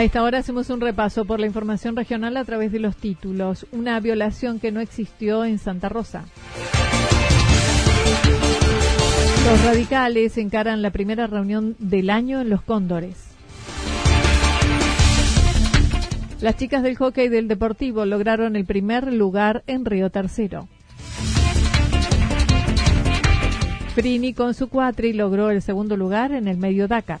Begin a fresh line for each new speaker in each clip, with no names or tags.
A esta hora hacemos un repaso por la información regional a través de los títulos. Una violación que no existió en Santa Rosa. Los radicales encaran la primera reunión del año en Los Cóndores. Las chicas del hockey del Deportivo lograron el primer lugar en Río Tercero. Frini con su cuatri logró el segundo lugar en el Medio Dakar.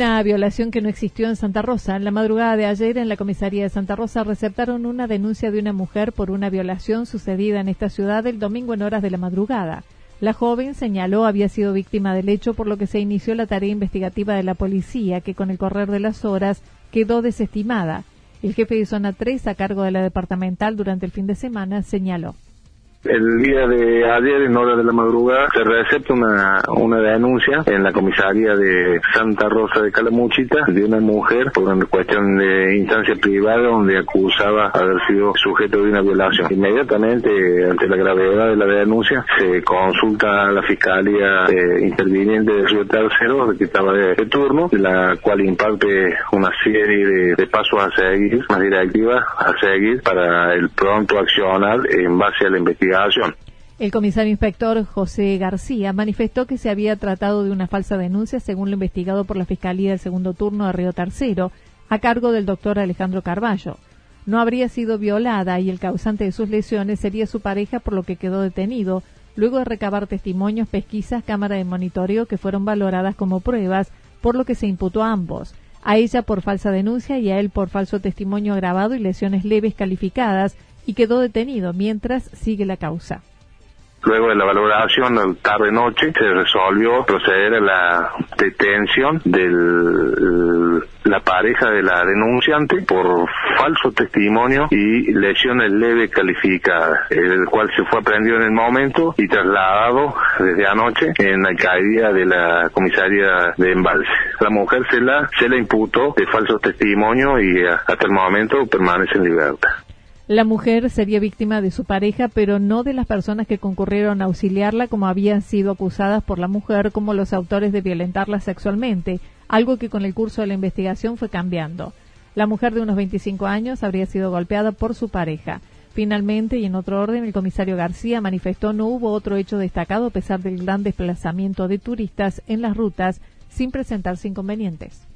Una violación que no existió en Santa Rosa. En la madrugada de ayer, en la comisaría de Santa Rosa, receptaron una denuncia de una mujer por una violación sucedida en esta ciudad el domingo en horas de la madrugada. La joven señaló había sido víctima del hecho, por lo que se inició la tarea investigativa de la policía, que con el correr de las horas quedó desestimada. El jefe de zona 3, a cargo de la departamental durante el fin de semana, señaló.
El día de ayer, en hora de la madrugada, se recepta una, una denuncia en la comisaría de Santa Rosa de Calamuchita de una mujer por una cuestión de instancia privada donde acusaba haber sido sujeto de una violación. Inmediatamente, ante la gravedad de la denuncia, se consulta a la Fiscalía eh, Interviniente de Río Tercero, que estaba de, turno, la cual imparte una serie de, pasos a seguir, más directivas a seguir para el pronto accionar en base a la investigación
el comisario inspector José García manifestó que se había tratado de una falsa denuncia según lo investigado por la Fiscalía del segundo turno de Río Tercero, a cargo del doctor Alejandro Carballo. No habría sido violada y el causante de sus lesiones sería su pareja por lo que quedó detenido, luego de recabar testimonios, pesquisas, cámara de monitoreo que fueron valoradas como pruebas, por lo que se imputó a ambos, a ella por falsa denuncia y a él por falso testimonio agravado y lesiones leves calificadas, y quedó detenido mientras sigue la causa.
Luego de la valoración, tarde-noche, se resolvió proceder a la detención de la pareja de la denunciante por falso testimonio y lesiones leves calificadas, el cual se fue aprendido en el momento y trasladado desde anoche en la alcaldía de la comisaría de Embalse. La mujer se la, se la imputó de falso testimonio y hasta el momento permanece en libertad.
La mujer sería víctima de su pareja, pero no de las personas que concurrieron a auxiliarla como habían sido acusadas por la mujer como los autores de violentarla sexualmente, algo que con el curso de la investigación fue cambiando. La mujer de unos 25 años habría sido golpeada por su pareja. Finalmente, y en otro orden, el comisario García manifestó no hubo otro hecho destacado a pesar del gran desplazamiento de turistas en las rutas sin presentarse inconvenientes.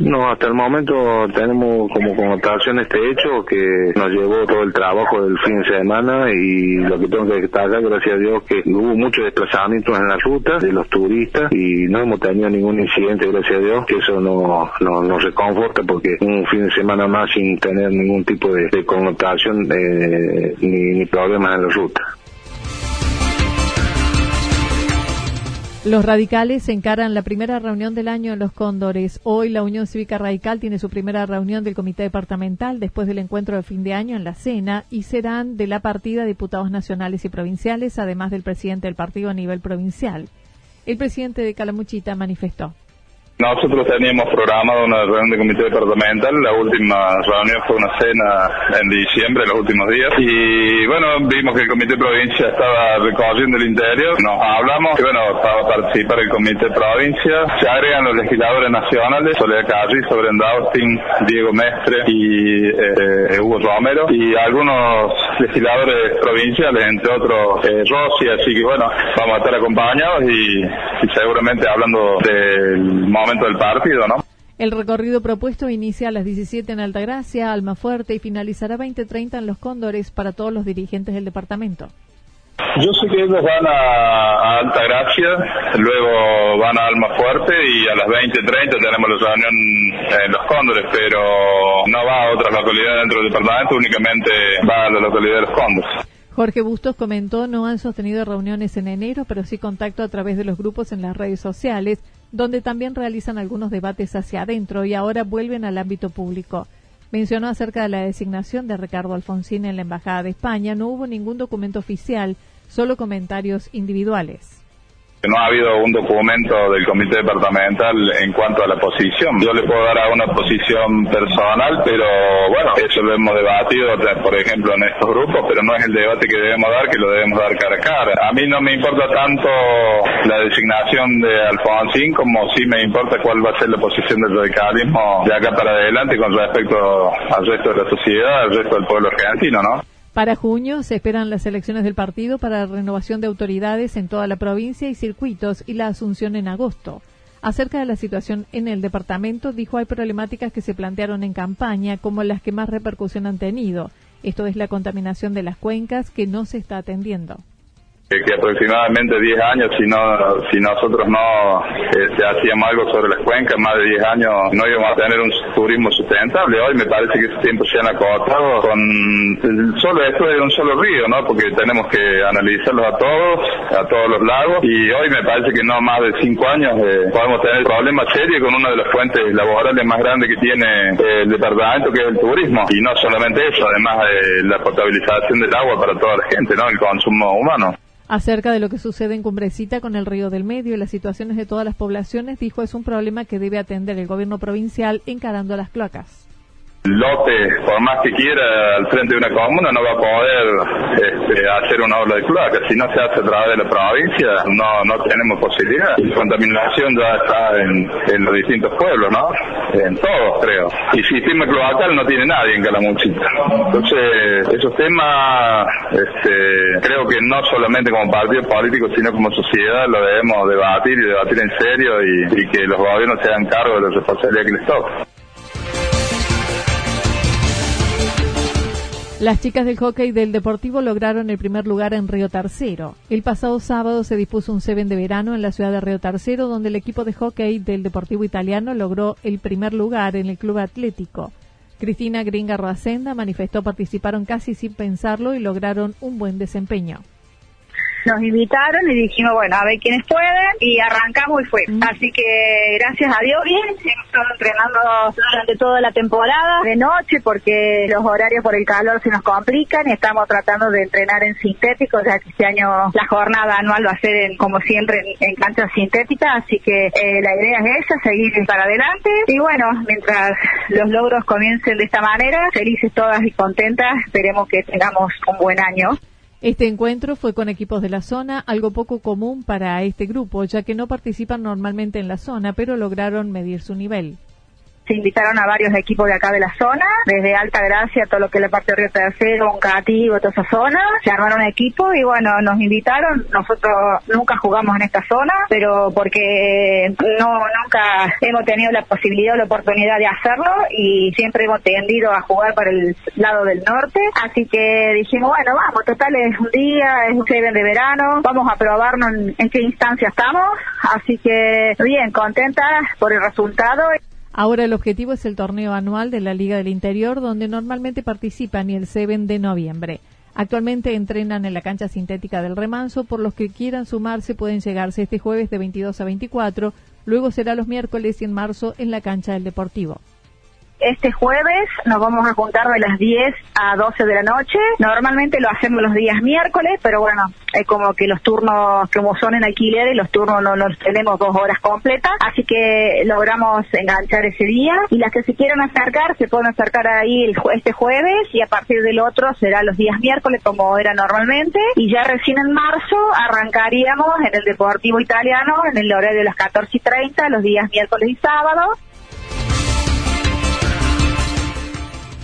No, hasta el momento tenemos como connotación este hecho que nos llevó todo el trabajo del fin de semana y lo que tengo que destacar, gracias a Dios, que hubo muchos desplazamientos en la ruta de los turistas y no hemos tenido ningún incidente, gracias a Dios, que eso no, no nos reconforta porque un fin de semana más sin tener ningún tipo de, de connotación eh, ni, ni problemas en la ruta.
Los radicales encaran la primera reunión del año en Los Cóndores. Hoy la Unión Cívica Radical tiene su primera reunión del Comité Departamental después del encuentro de fin de año en la Cena y serán de la partida diputados nacionales y provinciales, además del presidente del partido a nivel provincial. El presidente de Calamuchita manifestó.
Nosotros teníamos programado una reunión de comité departamental, la última reunión fue una cena en diciembre, los últimos días, y bueno, vimos que el comité provincia estaba recorriendo el interior, nos hablamos, y bueno, para participar el comité provincia, se agregan los legisladores nacionales, Soledad Carri, Sobrenda Austin, Diego Mestre y eh, Hugo Romero, y algunos legisladores provinciales, entre otros eh, Rossi, así que bueno, vamos a estar acompañados y, y seguramente hablando del momento del partido, ¿no?
El recorrido propuesto inicia a las 17 en Altagracia, Almafuerte y finalizará a 20.30 en Los Cóndores para todos los dirigentes del departamento.
Yo sé que ellos van a, Altagracia, luego van a Almafuerte y a las 20.30 tenemos la reunión en Los Cóndores, pero no va a otras localidades dentro del departamento, únicamente va a la localidad de Los Cóndores.
Jorge Bustos comentó no han sostenido reuniones en enero, pero sí contacto a través de los grupos en las redes sociales donde también realizan algunos debates hacia adentro y ahora vuelven al ámbito público. Mencionó acerca de la designación de Ricardo Alfonsín en la Embajada de España. No hubo ningún documento oficial, solo comentarios individuales
no ha habido un documento del comité departamental en cuanto a la posición. Yo le puedo dar a una posición personal, pero bueno, eso lo hemos debatido, por ejemplo, en estos grupos, pero no es el debate que debemos dar, que lo debemos dar cara a cara. A mí no me importa tanto la designación de Alfonsín como sí me importa cuál va a ser la posición del radicalismo de acá para adelante con respecto al resto de la sociedad, al resto del pueblo argentino, ¿no?
Para junio se esperan las elecciones del partido para renovación de autoridades en toda la provincia y circuitos y la asunción en agosto. Acerca de la situación en el departamento, dijo hay problemáticas que se plantearon en campaña como las que más repercusión han tenido. Esto es la contaminación de las cuencas que no se está atendiendo
que aproximadamente 10 años, si no si nosotros no este, hacíamos algo sobre las cuencas, más de 10 años no íbamos a tener un turismo sustentable. Hoy me parece que ese tiempo se han acortado con solo esto de un solo río, ¿no? Porque tenemos que analizarlos a todos, a todos los lagos, y hoy me parece que no más de 5 años eh, podemos tener problemas serios con una de las fuentes laborales más grandes que tiene eh, el departamento, que es el turismo. Y no solamente eso, además de la potabilización del agua para toda la gente, ¿no? El consumo humano.
Acerca de lo que sucede en Cumbrecita con el Río del Medio y las situaciones de todas las poblaciones, dijo es un problema que debe atender el gobierno provincial encarando las cloacas
lote, por más que quiera, al frente de una comuna, no va a poder este, hacer una obra de cloaca. Si no se hace a través de la provincia, no, no tenemos posibilidad. La contaminación ya está en, los distintos pueblos, ¿no? En todos, creo. Y sistema cloacal no tiene nadie en Calamuchita. Entonces, esos temas, este, creo que no solamente como partido político, sino como sociedad, lo debemos debatir y debatir en serio y, y que los gobiernos se hagan cargo de la responsabilidad que les toca.
Las chicas del hockey del Deportivo lograron el primer lugar en Río Tercero. El pasado sábado se dispuso un Seven de verano en la ciudad de Río Tercero, donde el equipo de hockey del Deportivo Italiano logró el primer lugar en el club atlético. Cristina Gringa Racenda manifestó participaron casi sin pensarlo y lograron un buen desempeño
nos invitaron y dijimos, bueno, a ver quiénes pueden y arrancamos y fue. Así que gracias a Dios bien, hemos estado entrenando durante toda la temporada de noche porque los horarios por el calor se nos complican y estamos tratando de entrenar en sintético, ya que este año la jornada anual va a ser en, como siempre en, canchas sintéticas, así que eh, la idea es esa, seguir para adelante y bueno, mientras los logros comiencen de esta manera, felices todas y contentas, esperemos que tengamos un buen año.
Este encuentro fue con equipos de la zona, algo poco común para este grupo, ya que no participan normalmente en la zona, pero lograron medir su nivel
se invitaron a varios equipos de acá de la zona, desde Alta Gracia, todo lo que es la parte de Río Tercero, un Cativo, toda esa zona, se armaron equipos y bueno, nos invitaron, nosotros nunca jugamos en esta zona, pero porque no nunca hemos tenido la posibilidad o la oportunidad de hacerlo y siempre hemos tendido a jugar para el lado del norte, así que dijimos, bueno, vamos, total es un día, es un seven de verano, vamos a probarnos en, qué instancia estamos, así que bien, contentas por el resultado.
Ahora el objetivo es el torneo anual de la Liga del Interior, donde normalmente participan y el Seven de noviembre. Actualmente entrenan en la cancha sintética del Remanso, por los que quieran sumarse pueden llegarse este jueves de 22 a 24, luego será los miércoles y en marzo en la cancha del Deportivo.
Este jueves nos vamos a juntar de las 10 a 12 de la noche. Normalmente lo hacemos los días miércoles, pero bueno, es como que los turnos, como son en alquiler, los turnos no los tenemos dos horas completas, así que logramos enganchar ese día. Y las que se quieran acercar, se pueden acercar ahí el, este jueves y a partir del otro será los días miércoles como era normalmente. Y ya recién en marzo arrancaríamos en el Deportivo Italiano en el horario de las 14 y 30, los días miércoles y sábados.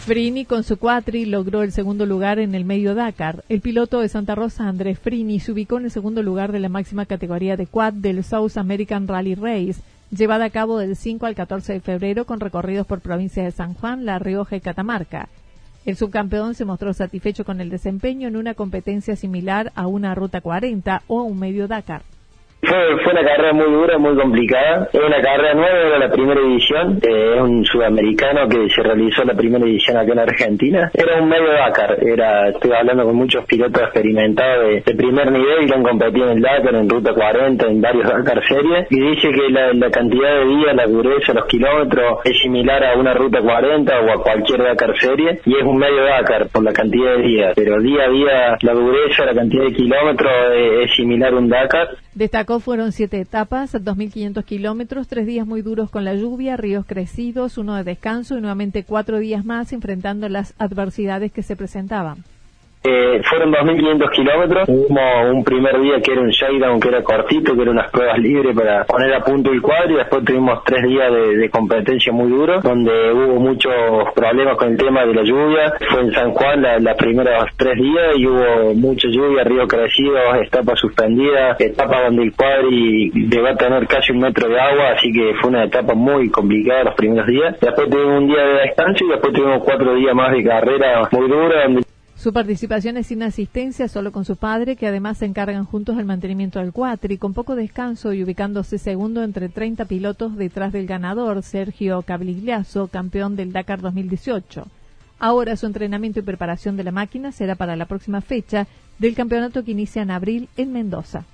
Frini con su cuatri logró el segundo lugar en el medio Dakar. El piloto de Santa Rosa, Andrés Frini, se ubicó en el segundo lugar de la máxima categoría de quad del South American Rally Race, llevada a cabo del 5 al 14 de febrero con recorridos por provincias de San Juan, La Rioja y Catamarca. El subcampeón se mostró satisfecho con el desempeño en una competencia similar a una Ruta 40 o un medio Dakar.
Fue, una carrera muy dura, muy complicada. Es una carrera nueva, era la primera edición. Eh, es un sudamericano que se realizó la primera edición acá en Argentina. Era un medio Dakar. Era, estoy hablando con muchos pilotos experimentados de, primer nivel que han competido en el Dakar, en Ruta 40, en varios Dakar series. Y dice que la, cantidad de días, la dureza, los kilómetros es similar a una Ruta 40 o a cualquier Dakar serie. Y es un medio Dakar por la cantidad de días. Pero día a día la dureza, la cantidad de kilómetros es, es similar a un Dakar.
Destacó fueron siete etapas, 2.500 kilómetros, tres días muy duros con la lluvia, ríos crecidos, uno de descanso y nuevamente cuatro días más enfrentando las adversidades que se presentaban.
Eh, fueron 2.500 kilómetros. Hubo un primer día que era un shakedown, que era cortito, que eran unas pruebas libres para poner a punto el cuadro y después tuvimos tres días de, competencia muy duro, donde hubo muchos problemas con el tema de la lluvia. Fue en San Juan las la primeros tres días y hubo mucha lluvia, río crecido, etapa suspendida, etapa donde el cuadri va a tener casi un metro de agua, así que fue una etapa muy complicada los primeros días. Después tuvimos un día de descanso y después tuvimos cuatro días más de carrera muy dura, donde
su participación es sin asistencia, solo con su padre, que además se encargan juntos del mantenimiento del cuatri, con poco descanso y ubicándose segundo entre 30 pilotos detrás del ganador, Sergio Cabligliazo, campeón del Dakar 2018. Ahora su entrenamiento y preparación de la máquina será para la próxima fecha del campeonato que inicia en abril en Mendoza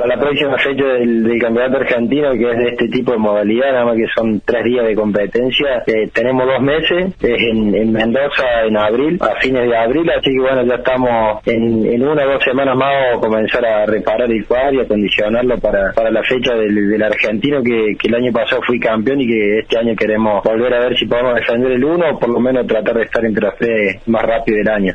para la próxima fecha del, campeonato argentino, que es de este tipo de modalidad, nada más que son tres días de competencia. Eh, tenemos dos meses, es en, Mendoza en abril, a fines de abril, así que bueno, ya estamos en, una o dos semanas más a comenzar a reparar el cuadro y acondicionarlo para, para la fecha del, argentino, que, que, el año pasado fui campeón y que este año queremos volver a ver si podemos defender el uno o por lo menos tratar de estar entre los tres más rápido del año.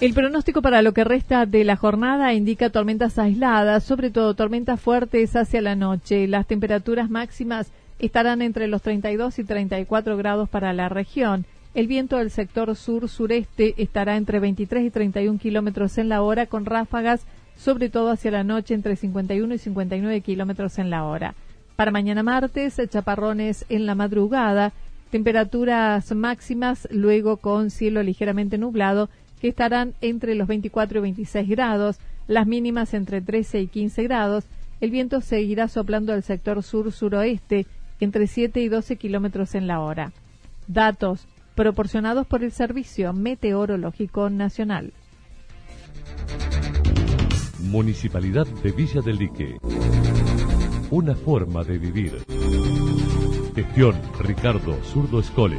El pronóstico para lo que resta de la jornada indica tormentas aisladas, sobre todo tormentas fuertes hacia la noche. Las temperaturas máximas estarán entre los 32 y 34 grados para la región. El viento del sector sur-sureste estará entre 23 y 31 kilómetros en la hora, con ráfagas, sobre todo hacia la noche, entre 51 y 59 kilómetros en la hora. Para mañana martes, chaparrones en la madrugada, temperaturas máximas, luego con cielo ligeramente nublado que estarán entre los 24 y 26 grados, las mínimas entre 13 y 15 grados. El viento seguirá soplando del sector sur-suroeste entre 7 y 12 kilómetros en la hora. Datos proporcionados por el Servicio Meteorológico Nacional.
Municipalidad de Villa del Lique. Una forma de vivir. Gestión Ricardo Zurdo Escole.